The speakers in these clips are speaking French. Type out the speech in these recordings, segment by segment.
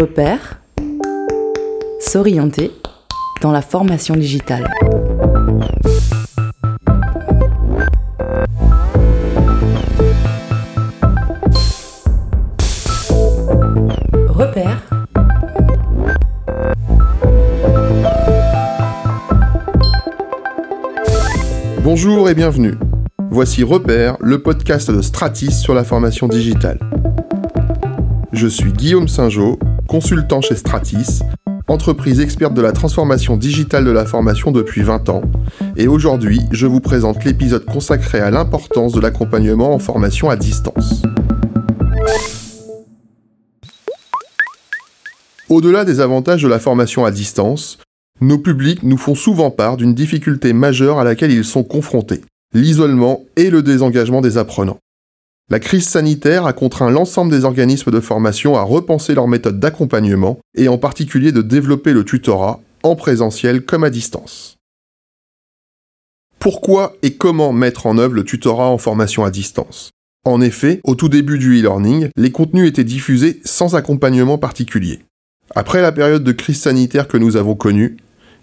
Repère, s'orienter dans la formation digitale. Repère. Bonjour et bienvenue. Voici Repère, le podcast de Stratis sur la formation digitale. Je suis Guillaume Saint-Jean, consultant chez Stratis, entreprise experte de la transformation digitale de la formation depuis 20 ans, et aujourd'hui je vous présente l'épisode consacré à l'importance de l'accompagnement en formation à distance. Au-delà des avantages de la formation à distance, nos publics nous font souvent part d'une difficulté majeure à laquelle ils sont confrontés, l'isolement et le désengagement des apprenants. La crise sanitaire a contraint l'ensemble des organismes de formation à repenser leurs méthodes d'accompagnement et en particulier de développer le tutorat en présentiel comme à distance. Pourquoi et comment mettre en œuvre le tutorat en formation à distance? En effet, au tout début du e-learning, les contenus étaient diffusés sans accompagnement particulier. Après la période de crise sanitaire que nous avons connue,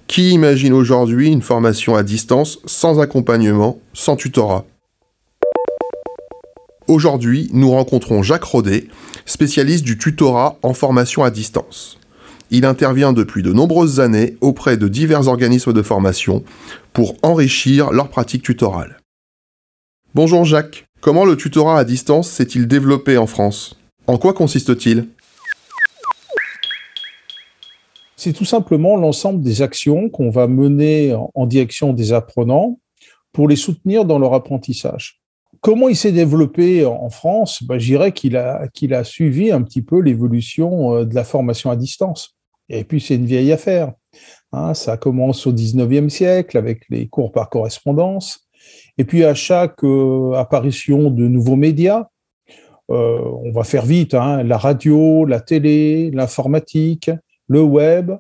qui imagine aujourd'hui une formation à distance sans accompagnement, sans tutorat? Aujourd'hui, nous rencontrons Jacques Rodet, spécialiste du tutorat en formation à distance. Il intervient depuis de nombreuses années auprès de divers organismes de formation pour enrichir leur pratique tutorale. Bonjour Jacques, comment le tutorat à distance s'est-il développé en France? En quoi consiste-t-il? C'est tout simplement l'ensemble des actions qu'on va mener en direction des apprenants pour les soutenir dans leur apprentissage. Comment il s'est développé en France ben, Je dirais qu'il a, a suivi un petit peu l'évolution euh, de la formation à distance. Et puis, c'est une vieille affaire. Hein. ça commence au 19e siècle avec les cours par correspondance. Et puis, à chaque euh, apparition de nouveaux médias, euh, on va faire vite, hein, la radio, la télé, l'informatique, le web,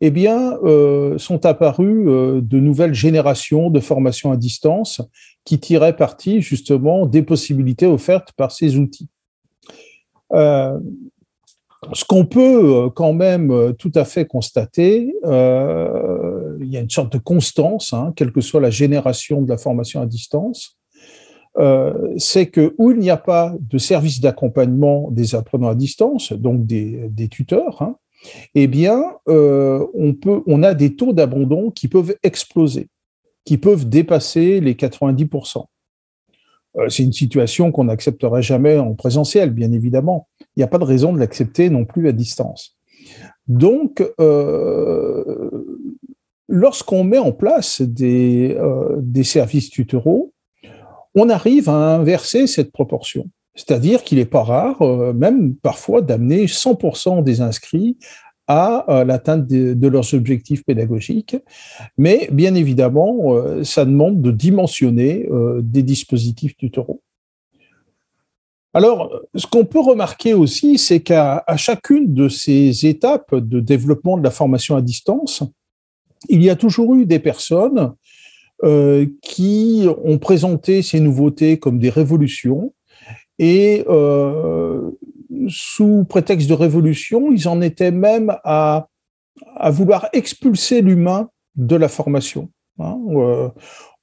eh bien, euh, sont apparues euh, de nouvelles générations de formations à distance qui tiraient parti justement des possibilités offertes par ces outils. Euh, ce qu'on peut quand même tout à fait constater, il y a une sorte de constance, hein, quelle que soit la génération de la formation à distance, c'est que où il n'y a pas de service d'accompagnement des apprenants à distance, donc des, tuteurs, hein, eh bien, euh, on, peut, on a des taux d'abandon qui peuvent exploser, qui peuvent dépasser les 90%. Euh, c'est une situation qu'on n'accepterait jamais en présentiel, bien évidemment. Il n'y a pas de raison de l'accepter non plus à distance. Donc, euh, lorsqu'on met en place des, des services tutoraux, on arrive à inverser cette proportion. C'est-à-dire qu'il n'est pas rare, euh, même parfois, d'amener 100% des inscrits à euh, l'atteinte de, leurs objectifs pédagogiques. Mais bien évidemment, euh, ça demande de dimensionner des dispositifs tutoraux. Alors, ce qu'on peut remarquer aussi, c'est qu'à chacune de ces étapes de développement de la formation à distance, il y a toujours eu des personnes qui ont présenté ces nouveautés comme des révolutions, et euh, sous prétexte de révolution, ils en étaient même à, à vouloir expulser l'humain de la formation. Hein. Euh,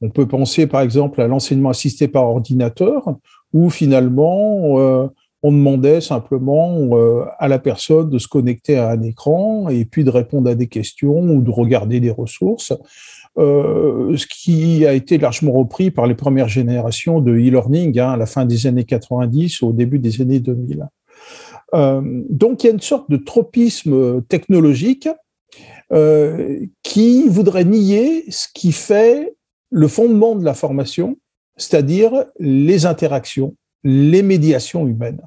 on peut penser par exemple à l'enseignement assisté par ordinateur, où finalement euh, on demandait simplement à la personne de se connecter à un écran et puis de répondre à des questions ou de regarder des ressources. Euh, ce qui a été largement repris par les premières générations de e-learning hein, à la fin des années 90, au début des années 2000. Euh, donc il y a une sorte de tropisme technologique euh, qui voudrait nier ce qui fait le fondement de la formation, c'est-à-dire les interactions, les médiations humaines.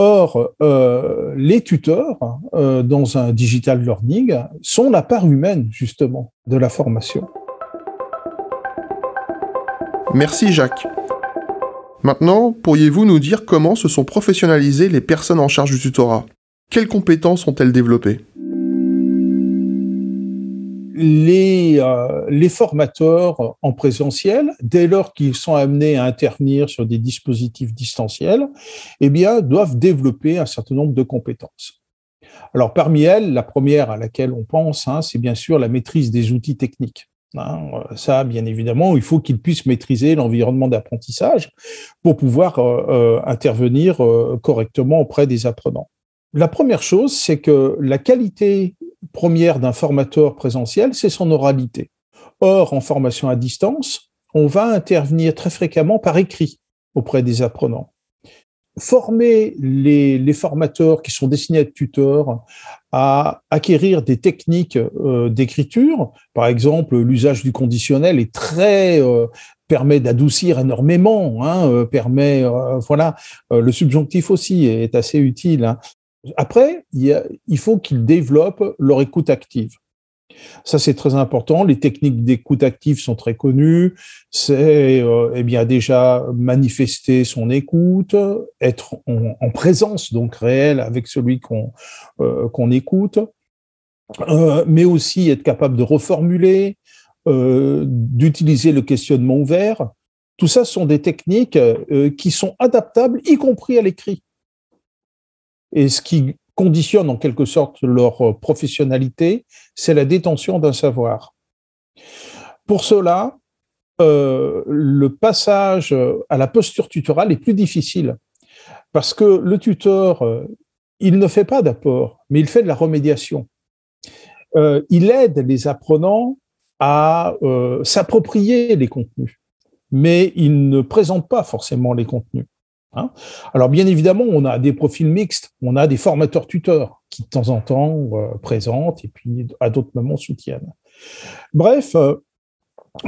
Or, euh, les tuteurs euh, dans un digital learning sont la part humaine, justement, de la formation. Merci Jacques. Maintenant, pourriez-vous nous dire comment se sont professionnalisées les personnes en charge du tutorat? Quelles compétences ont-elles développées? Les, euh, les formateurs en présentiel, dès lors qu'ils sont amenés à intervenir sur des dispositifs distanciels, eh bien, doivent développer un certain nombre de compétences. Alors parmi elles, la première à laquelle on pense, hein, c'est bien sûr la maîtrise des outils techniques. Hein. ça, bien évidemment, il faut qu'ils puissent maîtriser l'environnement d'apprentissage pour pouvoir euh, euh, intervenir euh, correctement auprès des apprenants. La première chose, c'est que la qualité première d'un formateur présentiel, c'est son oralité. Or, en formation à distance, on va intervenir très fréquemment par écrit auprès des apprenants former les, formateurs qui sont destinés à être tuteurs à acquérir des techniques euh, d'écriture. Par exemple, l'usage du conditionnel est très euh, permet d'adoucir énormément, hein, euh, permet voilà le subjonctif aussi est assez utile. Hein. Après, il faut qu'ils développent leur écoute active. Ça, c'est très important. Les techniques d'écoute active sont très connues. C'est euh, eh bien déjà manifester son écoute, être en, présence donc réelle avec celui qu'on euh, qu'on écoute, euh, mais aussi être capable de reformuler, d'utiliser le questionnement ouvert. Tout ça sont des techniques qui sont adaptables, y compris à l'écrit. Et ce qui conditionne en quelque sorte leur euh, professionnalité, c'est la détention d'un savoir. Pour cela, euh, le passage à la posture tutorale est plus difficile parce que le tuteur, euh, il ne fait pas d'apport, mais il fait de la remédiation. il aide les apprenants à s'approprier les contenus, mais il ne présente pas forcément les contenus. Hein. Alors bien évidemment, on a des profils mixtes, on a des formateurs tuteurs qui de temps en temps euh, présentent et puis à d'autres moments soutiennent. Bref, euh,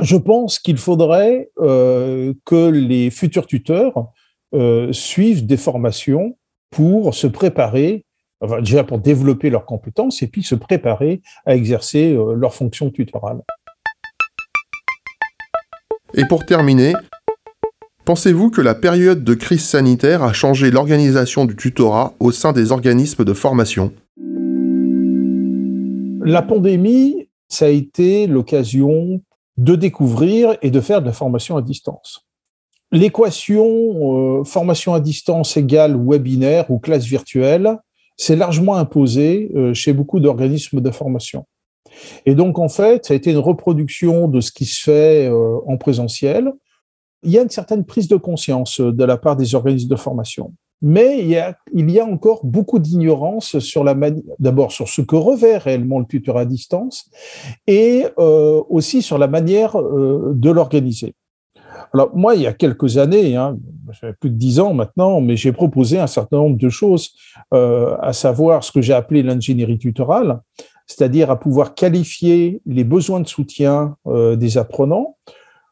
je pense qu'il faudrait euh, que les futurs tuteurs suivent des formations pour se préparer, déjà pour développer leurs compétences et puis se préparer à exercer leur fonction tutorale. Et pour terminer, Pensez-vous que la période de crise sanitaire a changé l'organisation du tutorat au sein des organismes de formation? La pandémie, ça a été l'occasion de découvrir et de faire de la formation à distance. L'équation euh, formation à distance égale webinaire ou classe virtuelle s'est largement imposée euh, chez beaucoup d'organismes de formation. Et donc, en fait, ça a été une reproduction de ce qui se fait euh, en présentiel, il y a une certaine prise de conscience euh, de la part des organismes de formation. Mais il y a, encore beaucoup d'ignorance sur la d'abord sur ce que revêt réellement le tuteur à distance et euh, aussi sur la manière euh, de l'organiser. Alors moi, il y a quelques années, hein, plus de dix ans maintenant, mais j'ai proposé un certain nombre de choses, à savoir ce que j'ai appelé l'ingénierie tutorale, c'est-à-dire à pouvoir qualifier les besoins de soutien des apprenants,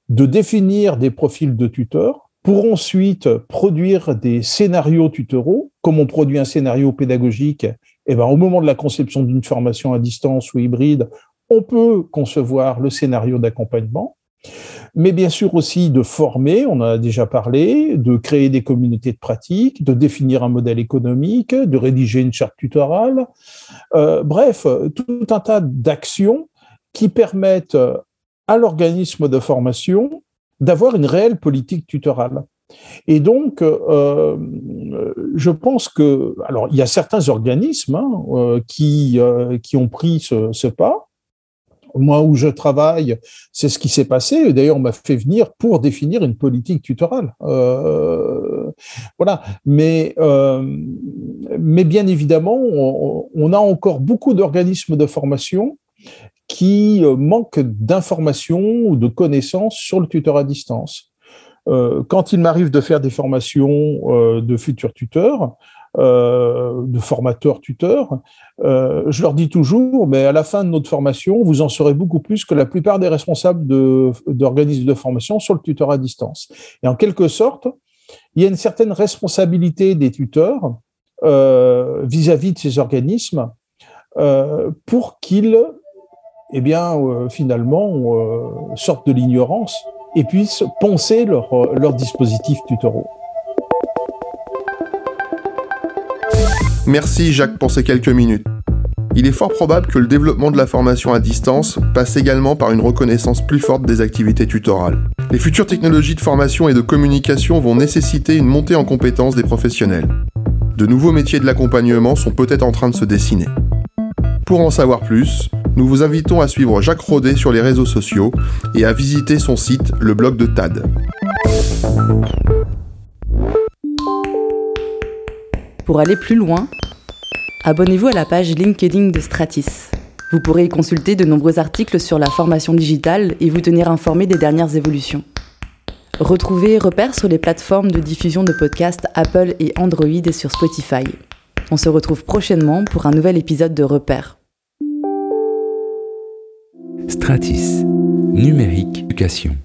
de définir des profils de tuteurs pour ensuite produire des scénarios tutoraux. Comme on produit un scénario pédagogique, et eh ben, au moment de la conception d'une formation à distance ou hybride, on peut concevoir le scénario d'accompagnement, mais bien sûr aussi de former, on en a déjà parlé, de créer des communautés de pratique, de définir un modèle économique, de rédiger une charte tutorale, euh, bref, tout un tas d'actions qui permettent à l'organisme de formation d'avoir une réelle politique tutorale. Et donc, euh, je pense que, alors, il y a certains organismes hein, euh, qui, euh, qui ont pris ce, pas. Moi, où je travaille, c'est ce qui s'est passé. D'ailleurs, on m'a fait venir pour définir une politique tutorale. Euh, voilà. Mais, mais bien évidemment, on a encore beaucoup d'organismes de formation qui euh, manquent d'informations ou de connaissances sur le tuteur à distance. Euh, quand il m'arrive de faire des formations euh, de futurs tuteurs, de formateurs tuteurs, je leur dis toujours, mais à la fin de notre formation, vous en saurez beaucoup plus que la plupart des responsables d'organismes de, formation sur le tuteur à distance. Et en quelque sorte, il y a une certaine responsabilité des tuteurs vis-à-vis -vis de ces organismes pour qu'ils eh bien, euh, finalement, euh, sortent de l'ignorance et puissent leurs leur euh, dispositifs tutoraux. Merci Jacques pour ces quelques minutes. Il est fort probable que le développement de la formation à distance passe également par une reconnaissance plus forte des activités tutorales. Les futures technologies de formation et de communication vont nécessiter une montée en compétences des professionnels. De nouveaux métiers de l'accompagnement sont peut-être en train de se dessiner. Pour en savoir plus, nous vous invitons à suivre Jacques Rodet sur les réseaux sociaux et à visiter son site, le blog de TAD. Pour aller plus loin, abonnez-vous à la page LinkedIn de Stratis. Vous pourrez y consulter de nombreux articles sur la formation digitale et vous tenir informé des dernières évolutions. Retrouvez Repère sur les plateformes de diffusion de podcasts Apple et Android et sur Spotify. On se retrouve prochainement pour un nouvel épisode de Repère. Stratis, numérique éducation.